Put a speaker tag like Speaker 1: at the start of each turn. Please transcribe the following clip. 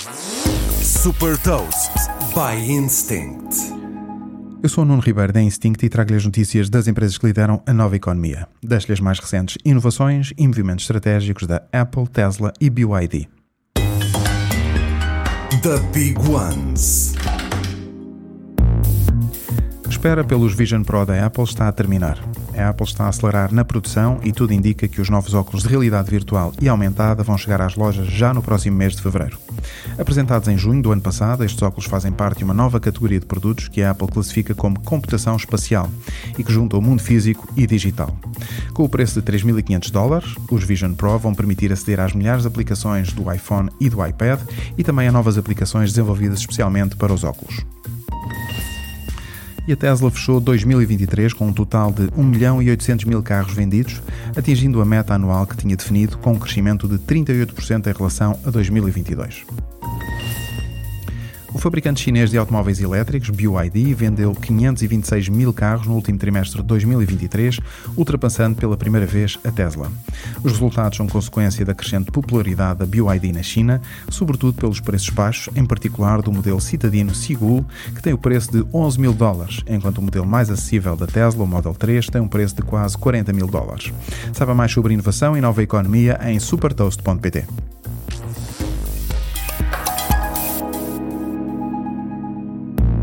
Speaker 1: Super Toast by Instinct.
Speaker 2: Eu sou o Nuno Ribeiro da Instinct e trago-lhe as notícias das empresas que lideram a nova economia. Deixo-lhe as mais recentes inovações e movimentos estratégicos da Apple, Tesla e BYD.
Speaker 1: The Big Ones.
Speaker 2: A espera pelos Vision Pro da Apple está a terminar. A Apple está a acelerar na produção e tudo indica que os novos óculos de realidade virtual e aumentada vão chegar às lojas já no próximo mês de fevereiro. Apresentados em junho do ano passado, estes óculos fazem parte de uma nova categoria de produtos que a Apple classifica como computação espacial e que junta o mundo físico e digital. Com o preço de 3.500 dólares, os Vision Pro vão permitir aceder às milhares de aplicações do iPhone e do iPad e também a novas aplicações desenvolvidas especialmente para os óculos e a Tesla fechou 2023 com um total de 1 milhão e 800 mil carros vendidos, atingindo a meta anual que tinha definido com um crescimento de 38% em relação a 2022. O fabricante chinês de automóveis elétricos, BYD, vendeu 526 mil carros no último trimestre de 2023, ultrapassando pela primeira vez a Tesla. Os resultados são consequência da crescente popularidade da BYD na China, sobretudo pelos preços baixos, em particular do modelo citadino Sigul, que tem o preço de 11 mil dólares, enquanto o modelo mais acessível da Tesla, o Model 3, tem um preço de quase 40 mil dólares. Saiba mais sobre inovação e nova economia em supertoast.pt.